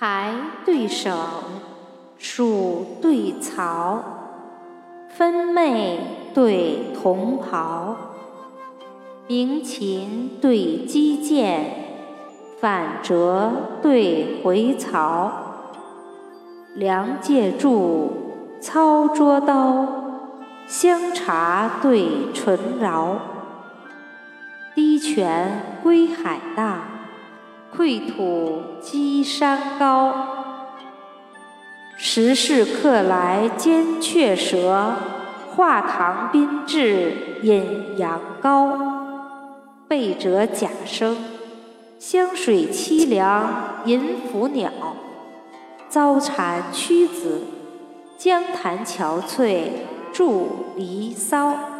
台对省，蜀对曹，分袂对同袍，鸣琴对击剑，反折对回槽，梁介柱，操捉刀，香茶对醇饶，滴泉归海大。秽土积山高，时世客来兼雀舌，画堂宾至饮羊羔。背折甲声，湘水凄凉吟腐鸟；遭蝉屈子，江潭憔悴著离骚。